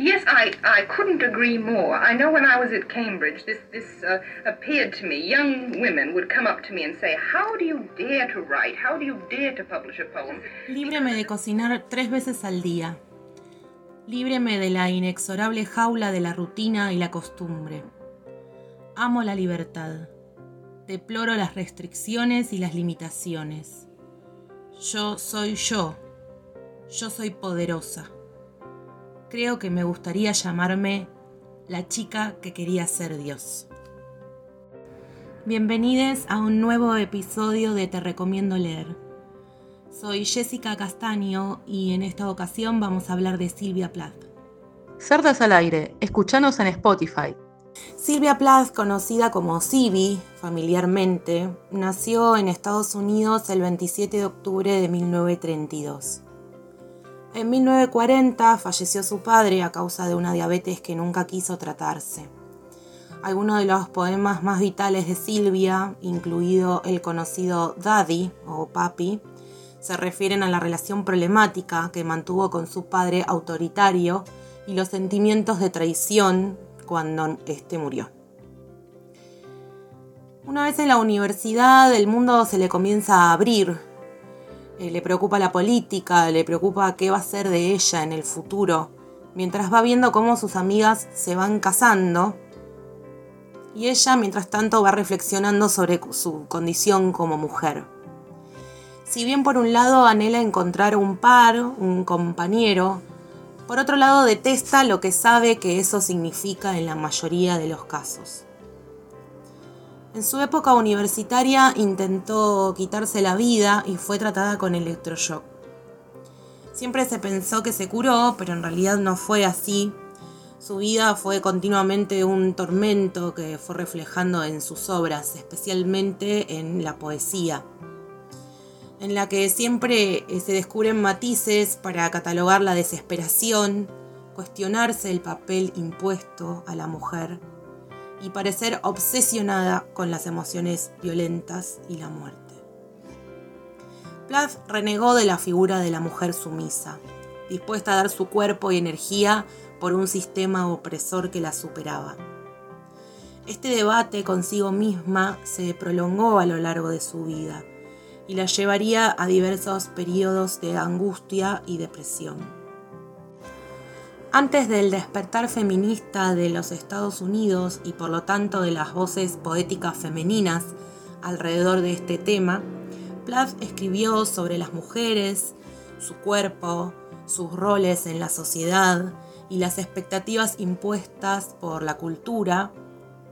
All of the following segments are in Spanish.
Yes, I, I couldn't agree more. I know when I was at Cambridge, this, this uh, appeared to me. Young women would come up to me and say, How do you dare to write? How do you dare to publish a poem? Líbreme de cocinar tres veces al día. Líbreme de la inexorable jaula de la rutina y la costumbre. Amo la libertad. Deploro las restricciones y las limitaciones. Yo soy yo. Yo soy poderosa. Creo que me gustaría llamarme la chica que quería ser Dios. Bienvenidos a un nuevo episodio de Te Recomiendo Leer. Soy Jessica Castaño y en esta ocasión vamos a hablar de Silvia Plath. Cerdas al aire, escuchanos en Spotify. Silvia Plath, conocida como Sibi familiarmente, nació en Estados Unidos el 27 de octubre de 1932. En 1940 falleció su padre a causa de una diabetes que nunca quiso tratarse. Algunos de los poemas más vitales de Silvia, incluido el conocido Daddy o Papi, se refieren a la relación problemática que mantuvo con su padre autoritario y los sentimientos de traición cuando éste murió. Una vez en la universidad el mundo se le comienza a abrir eh, le preocupa la política, le preocupa qué va a ser de ella en el futuro, mientras va viendo cómo sus amigas se van casando y ella mientras tanto va reflexionando sobre su condición como mujer. Si bien por un lado anhela encontrar un par, un compañero, por otro lado detesta lo que sabe que eso significa en la mayoría de los casos. En su época universitaria intentó quitarse la vida y fue tratada con electroshock. Siempre se pensó que se curó, pero en realidad no fue así. Su vida fue continuamente un tormento que fue reflejando en sus obras, especialmente en la poesía, en la que siempre eh, se descubren matices para catalogar la desesperación, cuestionarse el papel impuesto a la mujer y parecer obsesionada con las emociones violentas y la muerte. Plath renegó de la figura de la mujer sumisa, dispuesta a dar su cuerpo y energía por un sistema opresor que la superaba. Este debate consigo misma se prolongó a lo largo de su vida y la llevaría a diversos periodos de angustia y depresión. Antes del despertar feminista de los Estados Unidos y por lo tanto de las voces poéticas femeninas alrededor de este tema, Plath escribió sobre las mujeres, su cuerpo, sus roles en la sociedad y las expectativas impuestas por la cultura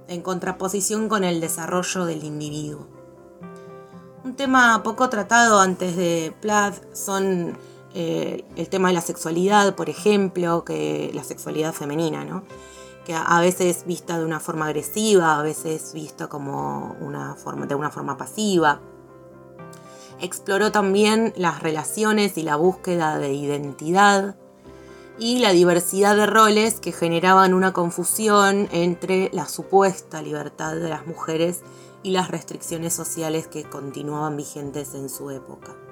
en contraposición con el desarrollo del individuo. Un tema poco tratado antes de Plath son eh, el tema de la sexualidad, por ejemplo, que la sexualidad femenina, ¿no? que a veces vista de una forma agresiva, a veces vista como una forma, de una forma pasiva. Exploró también las relaciones y la búsqueda de identidad y la diversidad de roles que generaban una confusión entre la supuesta libertad de las mujeres y las restricciones sociales que continuaban vigentes en su época.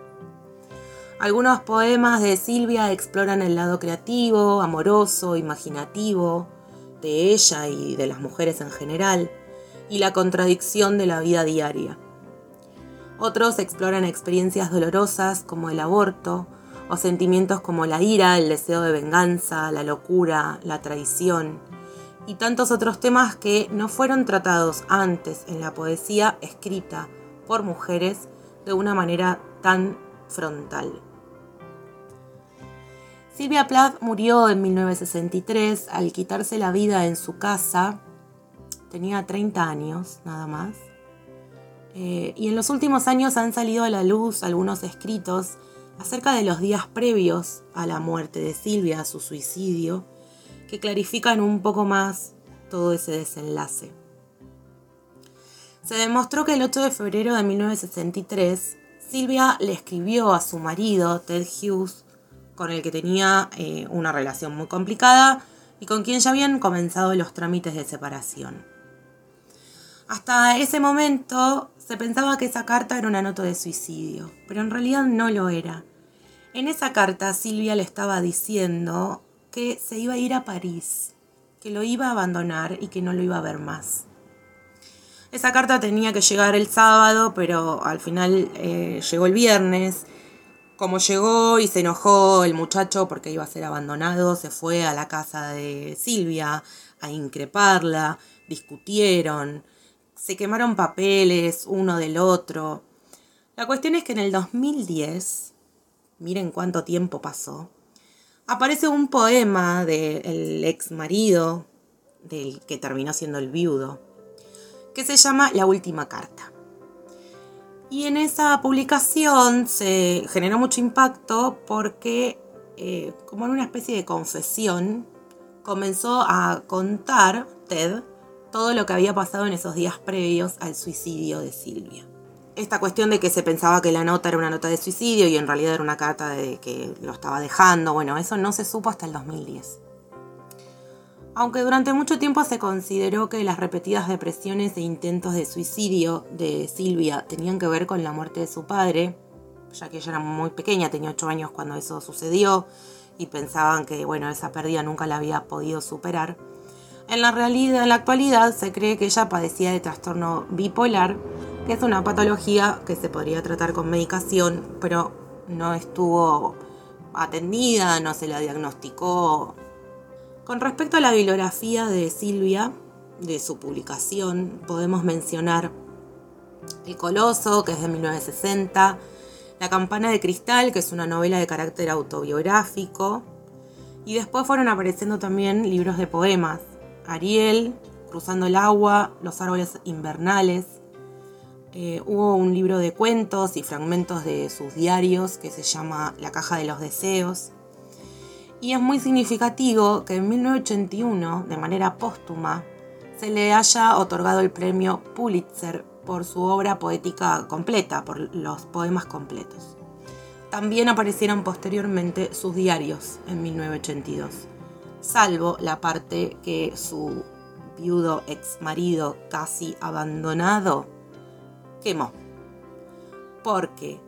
Algunos poemas de Silvia exploran el lado creativo, amoroso, imaginativo de ella y de las mujeres en general, y la contradicción de la vida diaria. Otros exploran experiencias dolorosas como el aborto, o sentimientos como la ira, el deseo de venganza, la locura, la traición, y tantos otros temas que no fueron tratados antes en la poesía escrita por mujeres de una manera tan frontal. Silvia Plath murió en 1963 al quitarse la vida en su casa. Tenía 30 años, nada más. Eh, y en los últimos años han salido a la luz algunos escritos acerca de los días previos a la muerte de Silvia, a su suicidio, que clarifican un poco más todo ese desenlace. Se demostró que el 8 de febrero de 1963, Silvia le escribió a su marido, Ted Hughes, con el que tenía eh, una relación muy complicada y con quien ya habían comenzado los trámites de separación. Hasta ese momento se pensaba que esa carta era una nota de suicidio, pero en realidad no lo era. En esa carta Silvia le estaba diciendo que se iba a ir a París, que lo iba a abandonar y que no lo iba a ver más. Esa carta tenía que llegar el sábado, pero al final eh, llegó el viernes. Como llegó y se enojó el muchacho porque iba a ser abandonado, se fue a la casa de Silvia a increparla, discutieron, se quemaron papeles uno del otro. La cuestión es que en el 2010, miren cuánto tiempo pasó, aparece un poema del ex marido, del que terminó siendo el viudo, que se llama La Última Carta. Y en esa publicación se generó mucho impacto porque, eh, como en una especie de confesión, comenzó a contar Ted todo lo que había pasado en esos días previos al suicidio de Silvia. Esta cuestión de que se pensaba que la nota era una nota de suicidio y en realidad era una carta de que lo estaba dejando, bueno, eso no se supo hasta el 2010 aunque durante mucho tiempo se consideró que las repetidas depresiones e intentos de suicidio de Silvia tenían que ver con la muerte de su padre, ya que ella era muy pequeña, tenía 8 años cuando eso sucedió, y pensaban que bueno, esa pérdida nunca la había podido superar. En la realidad, en la actualidad, se cree que ella padecía de trastorno bipolar, que es una patología que se podría tratar con medicación, pero no estuvo atendida, no se la diagnosticó con respecto a la bibliografía de Silvia, de su publicación, podemos mencionar El Coloso, que es de 1960, La Campana de Cristal, que es una novela de carácter autobiográfico, y después fueron apareciendo también libros de poemas, Ariel, Cruzando el agua, Los árboles invernales, eh, hubo un libro de cuentos y fragmentos de sus diarios que se llama La caja de los deseos, y es muy significativo que en 1981, de manera póstuma, se le haya otorgado el premio Pulitzer por su obra poética completa, por los poemas completos. También aparecieron posteriormente sus diarios en 1982, salvo la parte que su viudo ex marido casi abandonado quemó. Porque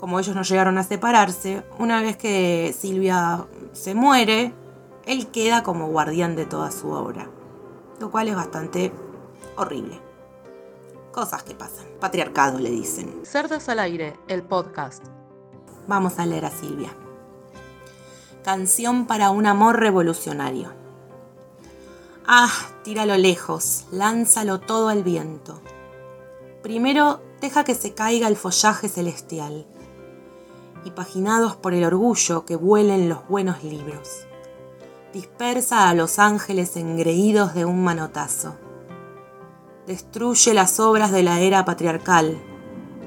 como ellos no llegaron a separarse, una vez que Silvia se muere, él queda como guardián de toda su obra, lo cual es bastante horrible. Cosas que pasan. Patriarcado le dicen. Cerdas al aire, el podcast. Vamos a leer a Silvia. Canción para un amor revolucionario. Ah, tíralo lejos, lánzalo todo al viento. Primero deja que se caiga el follaje celestial y paginados por el orgullo que vuelen los buenos libros. Dispersa a los ángeles engreídos de un manotazo. Destruye las obras de la era patriarcal,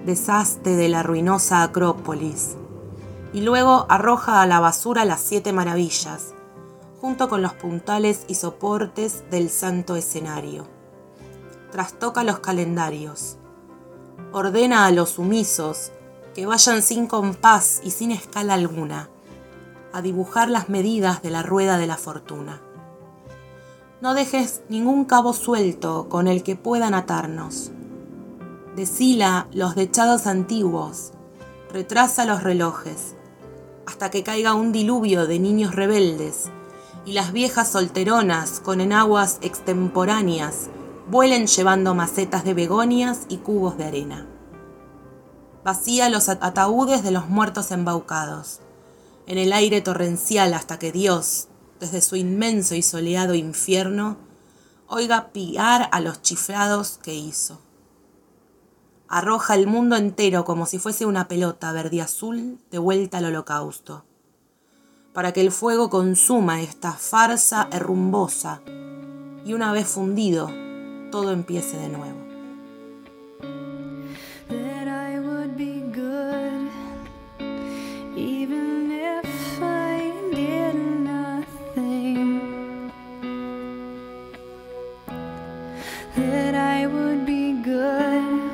deshazte de la ruinosa Acrópolis, y luego arroja a la basura las siete maravillas, junto con los puntales y soportes del santo escenario. Trastoca los calendarios. Ordena a los sumisos que vayan sin compás y sin escala alguna, a dibujar las medidas de la rueda de la fortuna. No dejes ningún cabo suelto con el que puedan atarnos. Deshila los dechados antiguos, retrasa los relojes, hasta que caiga un diluvio de niños rebeldes y las viejas solteronas con enaguas extemporáneas vuelen llevando macetas de begonias y cubos de arena vacía los ataúdes de los muertos embaucados, en el aire torrencial hasta que Dios, desde su inmenso y soleado infierno, oiga piar a los chiflados que hizo. Arroja el mundo entero como si fuese una pelota verde azul de vuelta al holocausto, para que el fuego consuma esta farsa herrumbosa y una vez fundido, todo empiece de nuevo. That I would be good.